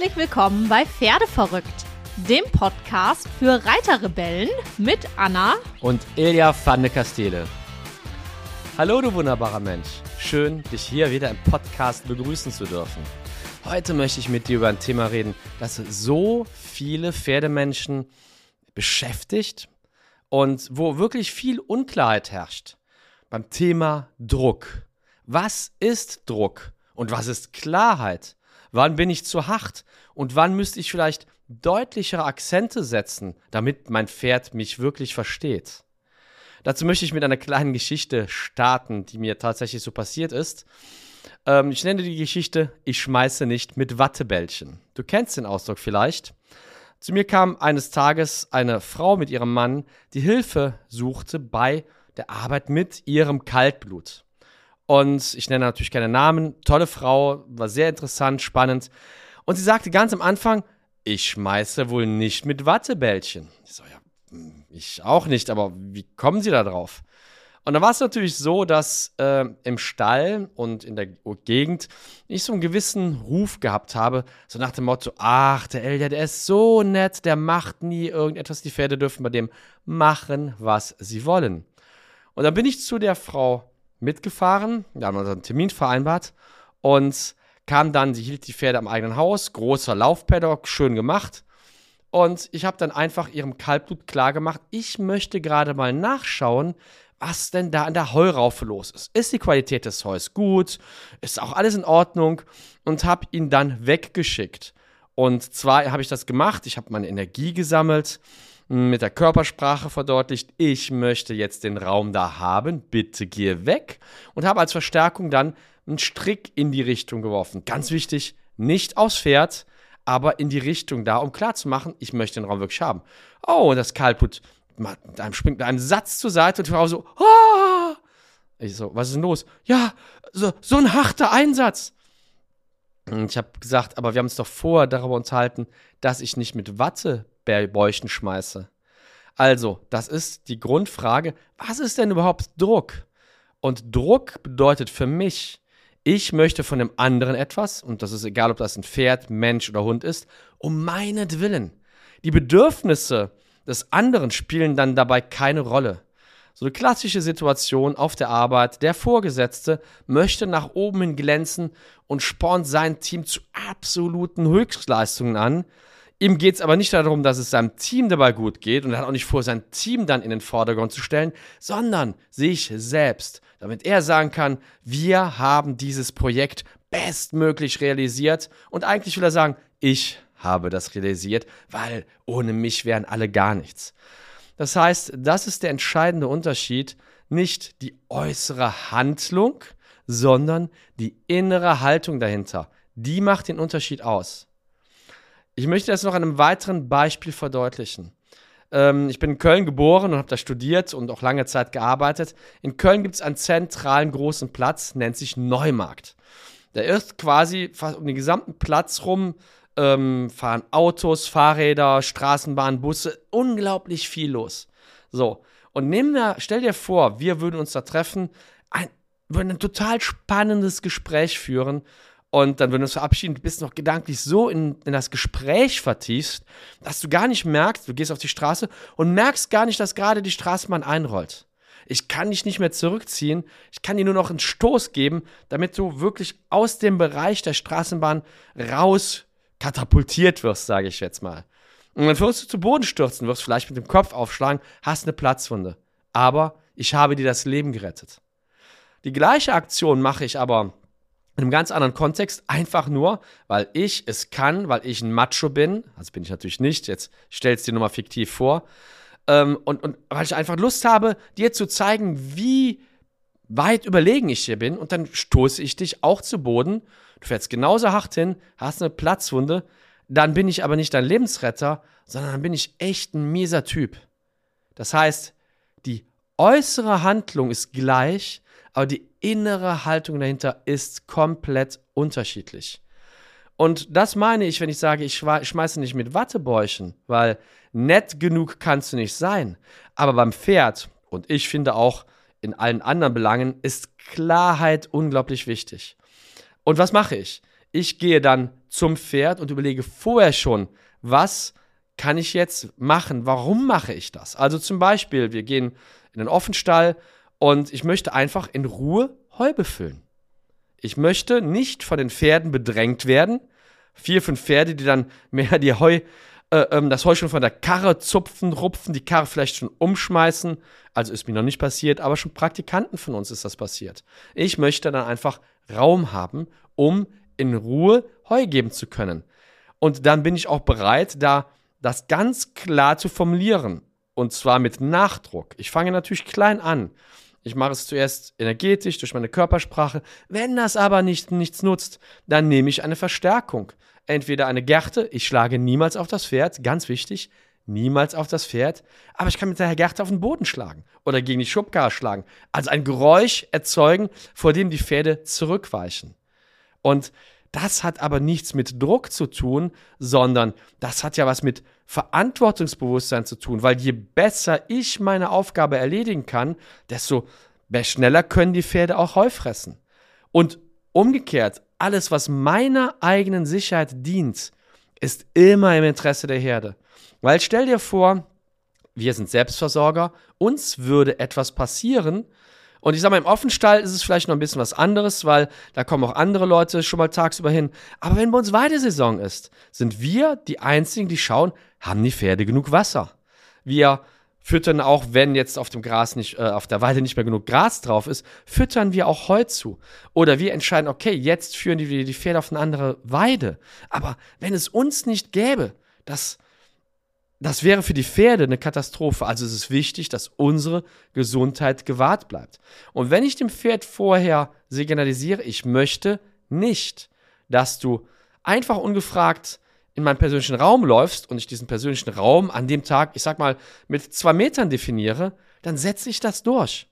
Herzlich willkommen bei Pferdeverrückt, dem Podcast für Reiterrebellen mit Anna und Ilja van de Castele. Hallo, du wunderbarer Mensch. Schön, dich hier wieder im Podcast begrüßen zu dürfen. Heute möchte ich mit dir über ein Thema reden, das so viele Pferdemenschen beschäftigt und wo wirklich viel Unklarheit herrscht. Beim Thema Druck. Was ist Druck und was ist Klarheit? Wann bin ich zu hart? Und wann müsste ich vielleicht deutlichere Akzente setzen, damit mein Pferd mich wirklich versteht? Dazu möchte ich mit einer kleinen Geschichte starten, die mir tatsächlich so passiert ist. Ähm, ich nenne die Geschichte Ich schmeiße nicht mit Wattebällchen. Du kennst den Ausdruck vielleicht. Zu mir kam eines Tages eine Frau mit ihrem Mann, die Hilfe suchte bei der Arbeit mit ihrem Kaltblut. Und ich nenne natürlich keine Namen. Tolle Frau, war sehr interessant, spannend. Und sie sagte ganz am Anfang, ich schmeiße wohl nicht mit Wattebällchen. Ich so, ja, hm, ich auch nicht, aber wie kommen Sie da drauf? Und dann war es natürlich so, dass äh, im Stall und in der Gegend ich so einen gewissen Ruf gehabt habe, so nach dem Motto, ach, der Elder, der ist so nett, der macht nie irgendetwas, die Pferde dürfen bei dem machen, was sie wollen. Und dann bin ich zu der Frau mitgefahren. Wir haben unseren Termin vereinbart und kam dann, sie hielt die Pferde am eigenen Haus, großer Laufpaddock, schön gemacht. Und ich habe dann einfach ihrem Kalbblut klargemacht, ich möchte gerade mal nachschauen, was denn da an der Heuraufe los ist. Ist die Qualität des Heus gut? Ist auch alles in Ordnung? Und habe ihn dann weggeschickt. Und zwar habe ich das gemacht, ich habe meine Energie gesammelt, mit der Körpersprache verdeutlicht, ich möchte jetzt den Raum da haben, bitte geh weg. Und habe als Verstärkung dann einen Strick in die Richtung geworfen. Ganz wichtig, nicht aufs Pferd, aber in die Richtung da, um klarzumachen, ich möchte den Raum wirklich haben. Oh, und das Kaltblut springt mit einem Satz zur Seite und die Frau so, ah! Ich so, was ist denn los? Ja, so, so ein harter Einsatz. Ich habe gesagt, aber wir haben uns doch vorher darüber unterhalten, dass ich nicht mit Watte Bäuchen schmeiße. Also, das ist die Grundfrage, was ist denn überhaupt Druck? Und Druck bedeutet für mich, ich möchte von dem anderen etwas, und das ist egal, ob das ein Pferd, Mensch oder Hund ist, um meinetwillen. Die Bedürfnisse des anderen spielen dann dabei keine Rolle. So eine klassische Situation auf der Arbeit, der Vorgesetzte möchte nach oben hin glänzen und spornt sein Team zu absoluten Höchstleistungen an, Ihm geht es aber nicht darum, dass es seinem Team dabei gut geht und er hat auch nicht vor, sein Team dann in den Vordergrund zu stellen, sondern sich selbst, damit er sagen kann, wir haben dieses Projekt bestmöglich realisiert und eigentlich will er sagen, ich habe das realisiert, weil ohne mich wären alle gar nichts. Das heißt, das ist der entscheidende Unterschied, nicht die äußere Handlung, sondern die innere Haltung dahinter. Die macht den Unterschied aus. Ich möchte das noch an einem weiteren Beispiel verdeutlichen. Ähm, ich bin in Köln geboren und habe da studiert und auch lange Zeit gearbeitet. In Köln gibt es einen zentralen großen Platz, nennt sich Neumarkt. Der ist quasi fast um den gesamten Platz rum, ähm, fahren Autos, Fahrräder, Straßenbahnen, Busse, unglaublich viel los. So, und nehmen wir, stell dir vor, wir würden uns da treffen, ein, würden ein total spannendes Gespräch führen und dann würden wir uns verabschieden, du bist noch gedanklich so in, in das Gespräch vertiefst, dass du gar nicht merkst, du gehst auf die Straße und merkst gar nicht, dass gerade die Straßenbahn einrollt. Ich kann dich nicht mehr zurückziehen, ich kann dir nur noch einen Stoß geben, damit du wirklich aus dem Bereich der Straßenbahn raus katapultiert wirst, sage ich jetzt mal. Und dann wirst du zu Boden stürzen, wirst vielleicht mit dem Kopf aufschlagen, hast eine Platzwunde. Aber ich habe dir das Leben gerettet. Die gleiche Aktion mache ich aber in einem ganz anderen Kontext, einfach nur, weil ich es kann, weil ich ein Macho bin, also bin ich natürlich nicht, jetzt stellst dir nur mal fiktiv vor, ähm, und, und weil ich einfach Lust habe, dir zu zeigen, wie weit überlegen ich hier bin, und dann stoße ich dich auch zu Boden, du fährst genauso hart hin, hast eine Platzwunde, dann bin ich aber nicht dein Lebensretter, sondern dann bin ich echt ein mieser Typ. Das heißt, die äußere Handlung ist gleich, aber die innere Haltung dahinter ist komplett unterschiedlich. Und das meine ich, wenn ich sage, ich schmeiße nicht mit Wattebäuchen, weil nett genug kannst du nicht sein. Aber beim Pferd, und ich finde auch in allen anderen Belangen, ist Klarheit unglaublich wichtig. Und was mache ich? Ich gehe dann zum Pferd und überlege vorher schon, was kann ich jetzt machen? Warum mache ich das? Also zum Beispiel, wir gehen in den Offenstall und ich möchte einfach in Ruhe Heu befüllen. Ich möchte nicht von den Pferden bedrängt werden. Vier, fünf Pferde, die dann mehr die Heu, äh, ähm, das Heu schon von der Karre zupfen, rupfen, die Karre vielleicht schon umschmeißen. Also ist mir noch nicht passiert, aber schon Praktikanten von uns ist das passiert. Ich möchte dann einfach Raum haben, um in Ruhe Heu geben zu können. Und dann bin ich auch bereit, da das ganz klar zu formulieren. Und zwar mit Nachdruck. Ich fange natürlich klein an. Ich mache es zuerst energetisch durch meine Körpersprache. Wenn das aber nicht, nichts nutzt, dann nehme ich eine Verstärkung. Entweder eine Gerte, ich schlage niemals auf das Pferd, ganz wichtig, niemals auf das Pferd, aber ich kann mit der Gerte auf den Boden schlagen oder gegen die Schubkarre schlagen. Also ein Geräusch erzeugen, vor dem die Pferde zurückweichen. Und das hat aber nichts mit Druck zu tun, sondern das hat ja was mit Verantwortungsbewusstsein zu tun, weil je besser ich meine Aufgabe erledigen kann, desto schneller können die Pferde auch Heu fressen. Und umgekehrt, alles, was meiner eigenen Sicherheit dient, ist immer im Interesse der Herde. Weil stell dir vor, wir sind Selbstversorger, uns würde etwas passieren, und ich sag mal, im Offenstall ist es vielleicht noch ein bisschen was anderes, weil da kommen auch andere Leute schon mal tagsüber hin. Aber wenn bei uns Weidesaison ist, sind wir die Einzigen, die schauen, haben die Pferde genug Wasser? Wir füttern auch, wenn jetzt auf dem Gras nicht, äh, auf der Weide nicht mehr genug Gras drauf ist, füttern wir auch Heu zu. Oder wir entscheiden, okay, jetzt führen die, die Pferde auf eine andere Weide. Aber wenn es uns nicht gäbe, dass das wäre für die Pferde eine Katastrophe. Also es ist wichtig, dass unsere Gesundheit gewahrt bleibt. Und wenn ich dem Pferd vorher signalisiere, ich möchte nicht, dass du einfach ungefragt in meinen persönlichen Raum läufst und ich diesen persönlichen Raum an dem Tag, ich sag mal, mit zwei Metern definiere, dann setze ich das durch.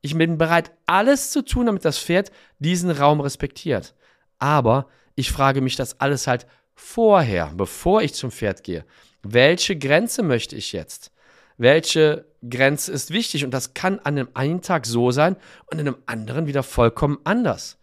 Ich bin bereit, alles zu tun, damit das Pferd diesen Raum respektiert. Aber ich frage mich das alles halt vorher, bevor ich zum Pferd gehe welche Grenze möchte ich jetzt? Welche Grenze ist wichtig? Und das kann an einem einen Tag so sein und an einem anderen wieder vollkommen anders.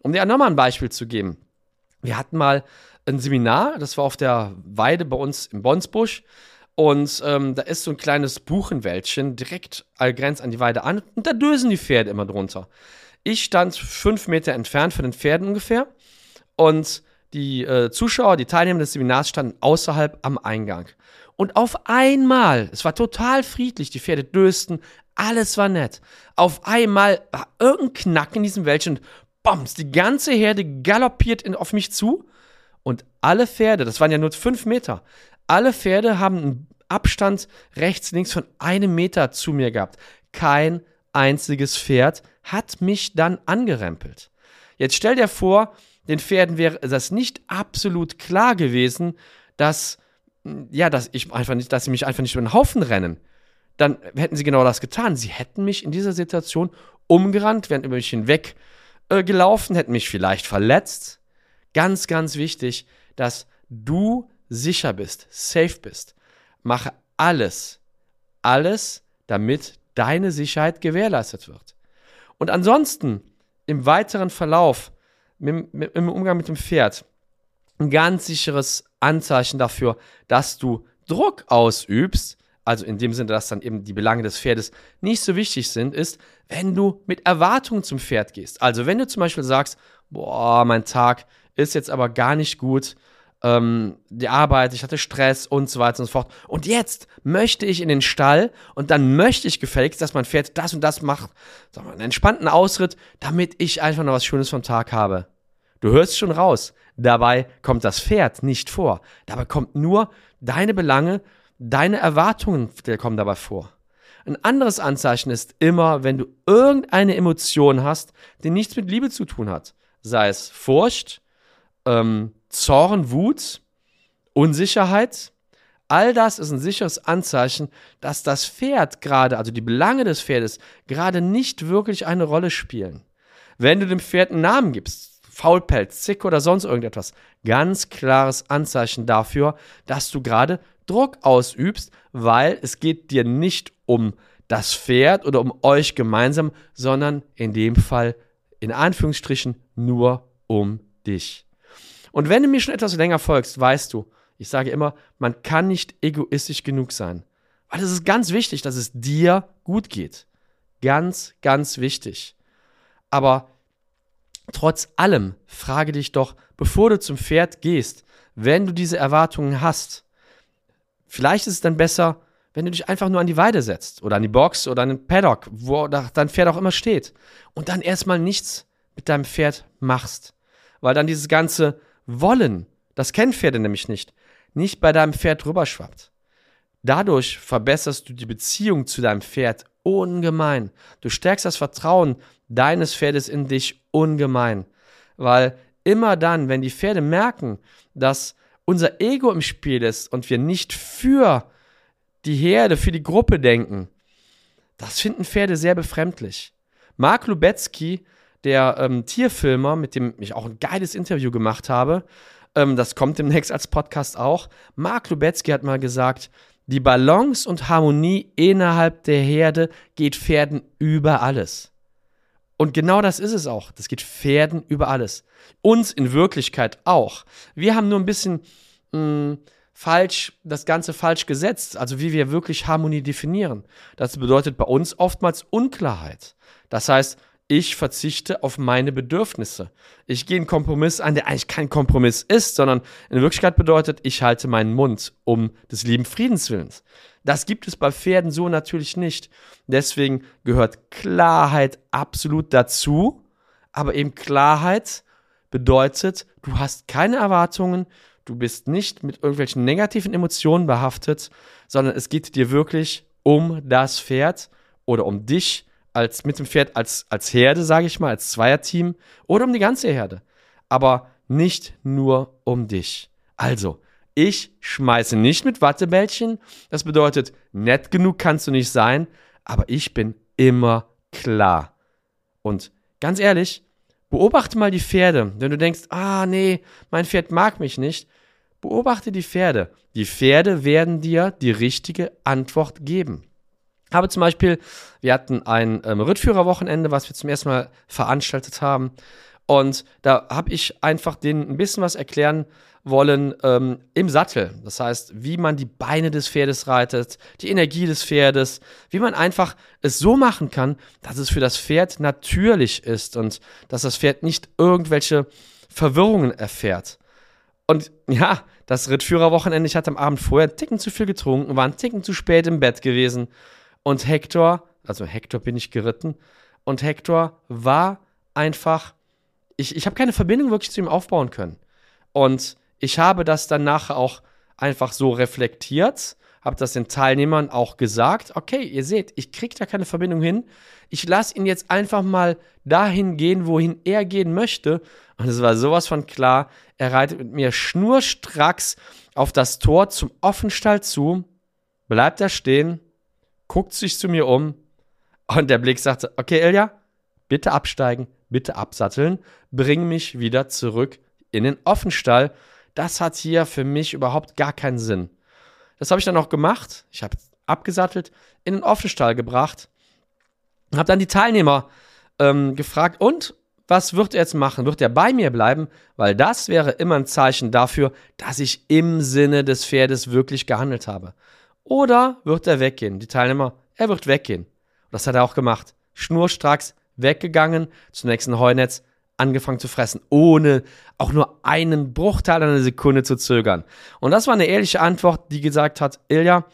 Um dir nochmal ein Beispiel zu geben. Wir hatten mal ein Seminar, das war auf der Weide bei uns im Bonsbusch. Und ähm, da ist so ein kleines Buchenwäldchen direkt allgrenz an die Weide an. Und da dösen die Pferde immer drunter. Ich stand fünf Meter entfernt von den Pferden ungefähr. Und die äh, Zuschauer, die Teilnehmer des Seminars standen außerhalb am Eingang. Und auf einmal, es war total friedlich, die Pferde dösten, alles war nett. Auf einmal war irgendein Knack in diesem Wäldchen und bombs, die ganze Herde galoppiert in, auf mich zu. Und alle Pferde, das waren ja nur fünf Meter, alle Pferde haben einen Abstand rechts, links von einem Meter zu mir gehabt. Kein einziges Pferd hat mich dann angerempelt. Jetzt stell dir vor, den Pferden wäre das nicht absolut klar gewesen, dass, ja, dass ich einfach nicht, dass sie mich einfach nicht über den Haufen rennen. Dann hätten sie genau das getan. Sie hätten mich in dieser Situation umgerannt, wären über mich hinweg äh, gelaufen, hätten mich vielleicht verletzt. Ganz, ganz wichtig, dass du sicher bist, safe bist. Mache alles, alles, damit deine Sicherheit gewährleistet wird. Und ansonsten, im weiteren Verlauf, mit, mit, im Umgang mit dem Pferd ein ganz sicheres Anzeichen dafür, dass du Druck ausübst, also in dem Sinne, dass dann eben die Belange des Pferdes nicht so wichtig sind, ist, wenn du mit Erwartungen zum Pferd gehst. Also wenn du zum Beispiel sagst, boah, mein Tag ist jetzt aber gar nicht gut, ähm, die Arbeit, ich hatte Stress und so weiter und so fort. Und jetzt möchte ich in den Stall und dann möchte ich gefälligst, dass mein Pferd das und das macht, sag mal, einen entspannten Ausritt, damit ich einfach noch was Schönes vom Tag habe. Du hörst schon raus. Dabei kommt das Pferd nicht vor. Dabei kommt nur deine Belange, deine Erwartungen kommen dabei vor. Ein anderes Anzeichen ist immer, wenn du irgendeine Emotion hast, die nichts mit Liebe zu tun hat. Sei es Furcht, ähm, Zorn, Wut, Unsicherheit. All das ist ein sicheres Anzeichen, dass das Pferd gerade, also die Belange des Pferdes, gerade nicht wirklich eine Rolle spielen. Wenn du dem Pferd einen Namen gibst, Faulpelz, Zick oder sonst irgendetwas, ganz klares Anzeichen dafür, dass du gerade Druck ausübst, weil es geht dir nicht um das Pferd oder um euch gemeinsam, sondern in dem Fall in Anführungsstrichen nur um dich. Und wenn du mir schon etwas länger folgst, weißt du, ich sage immer, man kann nicht egoistisch genug sein. Weil es ist ganz wichtig, dass es dir gut geht. Ganz, ganz wichtig. Aber trotz allem frage dich doch, bevor du zum Pferd gehst, wenn du diese Erwartungen hast, vielleicht ist es dann besser, wenn du dich einfach nur an die Weide setzt oder an die Box oder an den Paddock, wo dein Pferd auch immer steht und dann erstmal nichts mit deinem Pferd machst. Weil dann dieses ganze Wollen, das kennen Pferde nämlich nicht, nicht bei deinem Pferd rüberschwappt. Dadurch verbesserst du die Beziehung zu deinem Pferd ungemein. Du stärkst das Vertrauen deines Pferdes in dich ungemein. Weil immer dann, wenn die Pferde merken, dass unser Ego im Spiel ist und wir nicht für die Herde, für die Gruppe denken, das finden Pferde sehr befremdlich. Mark Lubetzky, der ähm, Tierfilmer, mit dem ich auch ein geiles Interview gemacht habe, ähm, das kommt demnächst als Podcast auch. Mark Lubetzky hat mal gesagt, die Balance und Harmonie innerhalb der Herde geht Pferden über alles. Und genau das ist es auch. Das geht Pferden über alles. Uns in Wirklichkeit auch. Wir haben nur ein bisschen mh, hm, falsch, das Ganze falsch gesetzt, also wie wir wirklich Harmonie definieren. Das bedeutet bei uns oftmals Unklarheit. Das heißt, ich verzichte auf meine Bedürfnisse. Ich gehe einen Kompromiss an, der eigentlich kein Kompromiss ist, sondern in Wirklichkeit bedeutet, ich halte meinen Mund um des lieben Friedenswillens. Das gibt es bei Pferden so natürlich nicht. Deswegen gehört Klarheit absolut dazu, aber eben Klarheit bedeutet, du hast keine Erwartungen, du bist nicht mit irgendwelchen negativen Emotionen behaftet, sondern es geht dir wirklich um das Pferd oder um dich als mit dem Pferd als, als Herde, sage ich mal, als Zweierteam oder um die ganze Herde. Aber nicht nur um dich. Also, ich schmeiße nicht mit Wattebällchen. Das bedeutet, nett genug kannst du nicht sein, aber ich bin immer klar. Und ganz ehrlich, beobachte mal die Pferde. Wenn du denkst, ah nee, mein Pferd mag mich nicht, beobachte die Pferde. Die Pferde werden dir die richtige Antwort geben. Aber zum Beispiel, wir hatten ein ähm, Rittführerwochenende, was wir zum ersten Mal veranstaltet haben. Und da habe ich einfach denen ein bisschen was erklären wollen ähm, im Sattel. Das heißt, wie man die Beine des Pferdes reitet, die Energie des Pferdes, wie man einfach es so machen kann, dass es für das Pferd natürlich ist und dass das Pferd nicht irgendwelche Verwirrungen erfährt. Und ja, das Rittführerwochenende, ich hatte am Abend vorher einen Ticken zu viel getrunken, war einen Ticken zu spät im Bett gewesen und Hector, also Hector bin ich geritten, und Hector war einfach, ich, ich habe keine Verbindung wirklich zu ihm aufbauen können. Und ich habe das dann nachher auch einfach so reflektiert, habe das den Teilnehmern auch gesagt, okay, ihr seht, ich kriege da keine Verbindung hin. Ich lasse ihn jetzt einfach mal dahin gehen, wohin er gehen möchte. Und es war sowas von klar. Er reitet mit mir schnurstracks auf das Tor zum Offenstall zu, bleibt da stehen, guckt sich zu mir um und der Blick sagte, okay, Ilja, bitte absteigen, bitte absatteln, bring mich wieder zurück in den Offenstall. Das hat hier für mich überhaupt gar keinen Sinn. Das habe ich dann auch gemacht. Ich habe abgesattelt, in den Offenstall gebracht, habe dann die Teilnehmer ähm, gefragt, und was wird er jetzt machen? Wird er bei mir bleiben? Weil das wäre immer ein Zeichen dafür, dass ich im Sinne des Pferdes wirklich gehandelt habe. Oder wird er weggehen? Die Teilnehmer, er wird weggehen. Und das hat er auch gemacht. Schnurstracks weggegangen zum nächsten Heunetz, angefangen zu fressen, ohne auch nur einen Bruchteil einer Sekunde zu zögern. Und das war eine ehrliche Antwort, die gesagt hat, Ilja,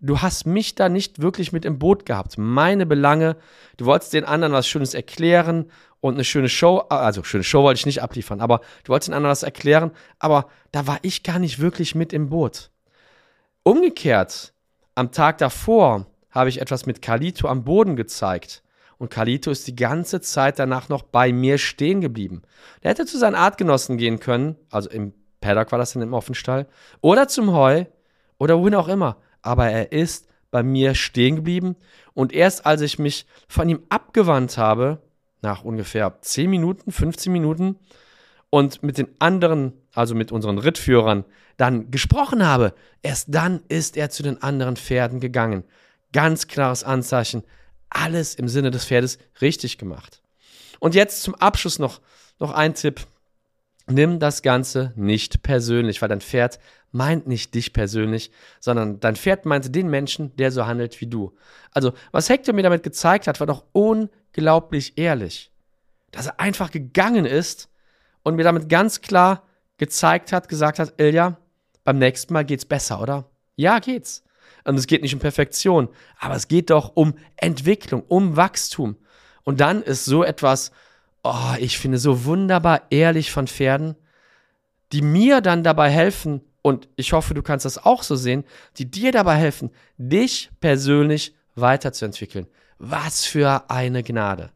du hast mich da nicht wirklich mit im Boot gehabt. Meine Belange, du wolltest den anderen was Schönes erklären und eine schöne Show, also schöne Show wollte ich nicht abliefern, aber du wolltest den anderen was erklären, aber da war ich gar nicht wirklich mit im Boot. Umgekehrt am Tag davor habe ich etwas mit Kalito am Boden gezeigt. Und Kalito ist die ganze Zeit danach noch bei mir stehen geblieben. Der hätte zu seinen Artgenossen gehen können, also im Paddock war das dann im Offenstall, oder zum Heu, oder wohin auch immer. Aber er ist bei mir stehen geblieben. Und erst als ich mich von ihm abgewandt habe, nach ungefähr 10 Minuten, 15 Minuten, und mit den anderen, also mit unseren Rittführern, dann gesprochen habe, erst dann ist er zu den anderen Pferden gegangen. Ganz klares Anzeichen, alles im Sinne des Pferdes richtig gemacht. Und jetzt zum Abschluss noch, noch ein Tipp. nimm das Ganze nicht persönlich, weil dein Pferd meint nicht dich persönlich, sondern dein Pferd meint den Menschen, der so handelt wie du. Also, was Hector mir damit gezeigt hat, war doch unglaublich ehrlich. Dass er einfach gegangen ist und mir damit ganz klar gezeigt hat, gesagt hat, Ilja, beim nächsten Mal geht's besser, oder? Ja, geht's. Und es geht nicht um Perfektion, aber es geht doch um Entwicklung, um Wachstum. Und dann ist so etwas, oh, ich finde so wunderbar ehrlich von Pferden, die mir dann dabei helfen, und ich hoffe, du kannst das auch so sehen, die dir dabei helfen, dich persönlich weiterzuentwickeln. Was für eine Gnade.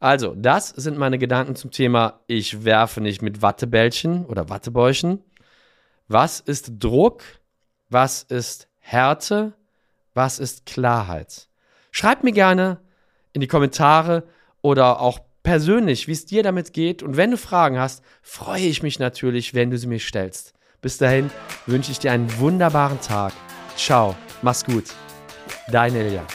Also, das sind meine Gedanken zum Thema, ich werfe nicht mit Wattebällchen oder Wattebäuchen. Was ist Druck? Was ist Härte? Was ist Klarheit? Schreib mir gerne in die Kommentare oder auch persönlich, wie es dir damit geht. Und wenn du Fragen hast, freue ich mich natürlich, wenn du sie mir stellst. Bis dahin wünsche ich dir einen wunderbaren Tag. Ciao, mach's gut. Dein Ilja.